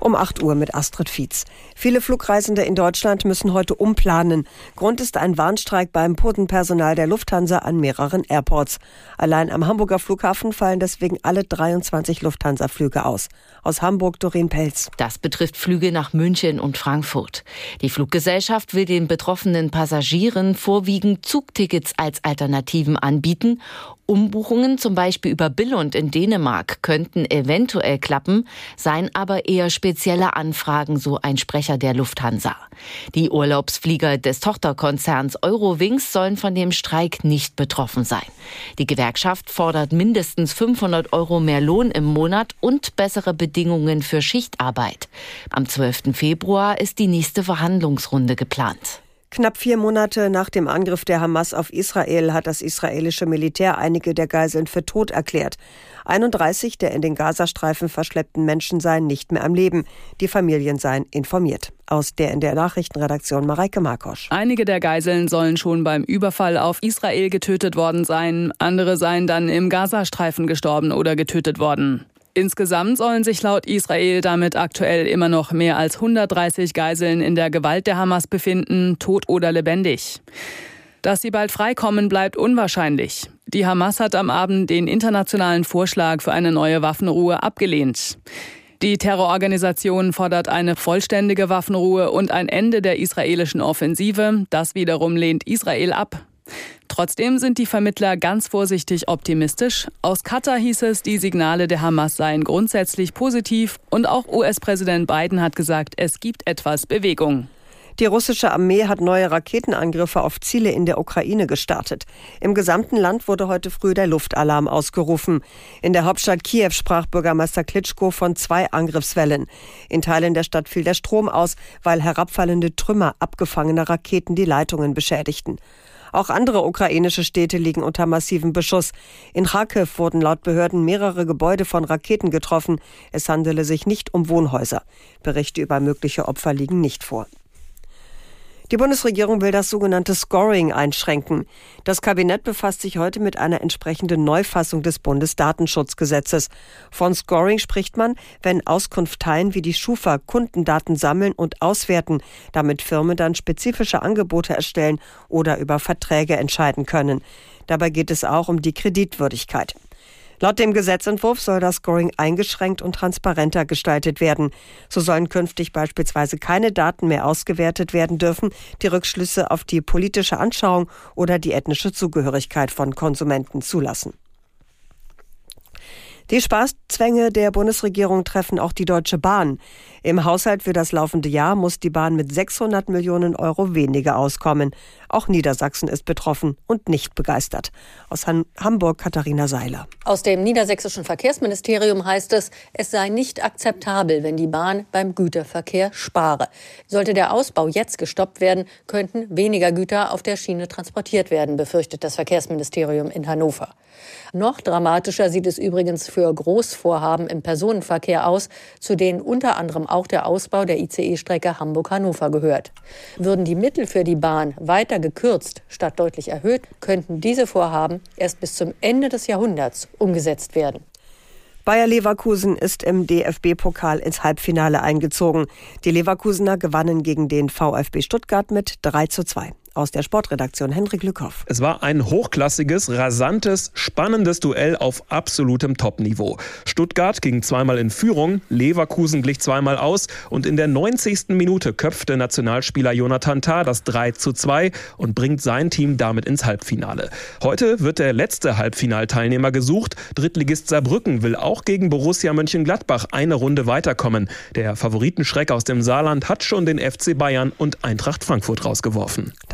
Um 8 Uhr mit Astrid Fietz. Viele Flugreisende in Deutschland müssen heute umplanen. Grund ist ein Warnstreik beim Bodenpersonal der Lufthansa an mehreren Airports. Allein am Hamburger Flughafen fallen deswegen alle 23 Lufthansa-Flüge aus. Aus Hamburg Doreen Pelz. Das betrifft Flüge nach München und Frankfurt. Die Fluggesellschaft will den betroffenen Passagieren vorwiegend Zugtickets als Alternativen anbieten Umbuchungen zum Beispiel über Billund in Dänemark könnten eventuell klappen, seien aber eher spezielle Anfragen, so ein Sprecher der Lufthansa. Die Urlaubsflieger des Tochterkonzerns Eurowings sollen von dem Streik nicht betroffen sein. Die Gewerkschaft fordert mindestens 500 Euro mehr Lohn im Monat und bessere Bedingungen für Schichtarbeit. Am 12. Februar ist die nächste Verhandlungsrunde geplant. Knapp vier Monate nach dem Angriff der Hamas auf Israel hat das israelische Militär einige der Geiseln für tot erklärt. 31 der in den Gazastreifen verschleppten Menschen seien nicht mehr am Leben. Die Familien seien informiert. Aus der in der Nachrichtenredaktion Mareike Markosch. Einige der Geiseln sollen schon beim Überfall auf Israel getötet worden sein. Andere seien dann im Gazastreifen gestorben oder getötet worden. Insgesamt sollen sich laut Israel damit aktuell immer noch mehr als 130 Geiseln in der Gewalt der Hamas befinden, tot oder lebendig. Dass sie bald freikommen, bleibt unwahrscheinlich. Die Hamas hat am Abend den internationalen Vorschlag für eine neue Waffenruhe abgelehnt. Die Terrororganisation fordert eine vollständige Waffenruhe und ein Ende der israelischen Offensive. Das wiederum lehnt Israel ab. Trotzdem sind die Vermittler ganz vorsichtig optimistisch. Aus Katar hieß es, die Signale der Hamas seien grundsätzlich positiv und auch US-Präsident Biden hat gesagt, es gibt etwas Bewegung. Die russische Armee hat neue Raketenangriffe auf Ziele in der Ukraine gestartet. Im gesamten Land wurde heute früh der Luftalarm ausgerufen. In der Hauptstadt Kiew sprach Bürgermeister Klitschko von zwei Angriffswellen. In Teilen der Stadt fiel der Strom aus, weil herabfallende Trümmer abgefangener Raketen die Leitungen beschädigten. Auch andere ukrainische Städte liegen unter massivem Beschuss. In Kharkiv wurden laut Behörden mehrere Gebäude von Raketen getroffen. Es handele sich nicht um Wohnhäuser. Berichte über mögliche Opfer liegen nicht vor. Die Bundesregierung will das sogenannte Scoring einschränken. Das Kabinett befasst sich heute mit einer entsprechenden Neufassung des Bundesdatenschutzgesetzes. Von Scoring spricht man, wenn Auskunfteien wie die Schufa Kundendaten sammeln und auswerten, damit Firmen dann spezifische Angebote erstellen oder über Verträge entscheiden können. Dabei geht es auch um die Kreditwürdigkeit. Laut dem Gesetzentwurf soll das Scoring eingeschränkt und transparenter gestaltet werden. So sollen künftig beispielsweise keine Daten mehr ausgewertet werden dürfen, die Rückschlüsse auf die politische Anschauung oder die ethnische Zugehörigkeit von Konsumenten zulassen. Die Spaßzwänge der Bundesregierung treffen auch die Deutsche Bahn. Im Haushalt für das laufende Jahr muss die Bahn mit 600 Millionen Euro weniger auskommen. Auch Niedersachsen ist betroffen und nicht begeistert. Aus Hamburg Katharina Seiler. Aus dem niedersächsischen Verkehrsministerium heißt es, es sei nicht akzeptabel, wenn die Bahn beim Güterverkehr spare. Sollte der Ausbau jetzt gestoppt werden, könnten weniger Güter auf der Schiene transportiert werden, befürchtet das Verkehrsministerium in Hannover. Noch dramatischer sieht es übrigens für Großvorhaben im Personenverkehr aus, zu denen unter anderem auch der Ausbau der ICE-Strecke Hamburg-Hannover gehört. Würden die Mittel für die Bahn weiter gekürzt statt deutlich erhöht, könnten diese Vorhaben erst bis zum Ende des Jahrhunderts umgesetzt werden. Bayer Leverkusen ist im DFB-Pokal ins Halbfinale eingezogen. Die Leverkusener gewannen gegen den VfB Stuttgart mit 3 zu 2 aus der Sportredaktion Hendrik Lückhoff. Es war ein hochklassiges, rasantes, spannendes Duell auf absolutem Topniveau. Stuttgart ging zweimal in Führung, Leverkusen glich zweimal aus und in der 90. Minute köpfte Nationalspieler Jonathan Tah das 3 zu 2 und bringt sein Team damit ins Halbfinale. Heute wird der letzte Halbfinalteilnehmer gesucht. Drittligist Saarbrücken will auch gegen Borussia Mönchengladbach eine Runde weiterkommen. Der Favoritenschreck aus dem Saarland hat schon den FC Bayern und Eintracht Frankfurt rausgeworfen.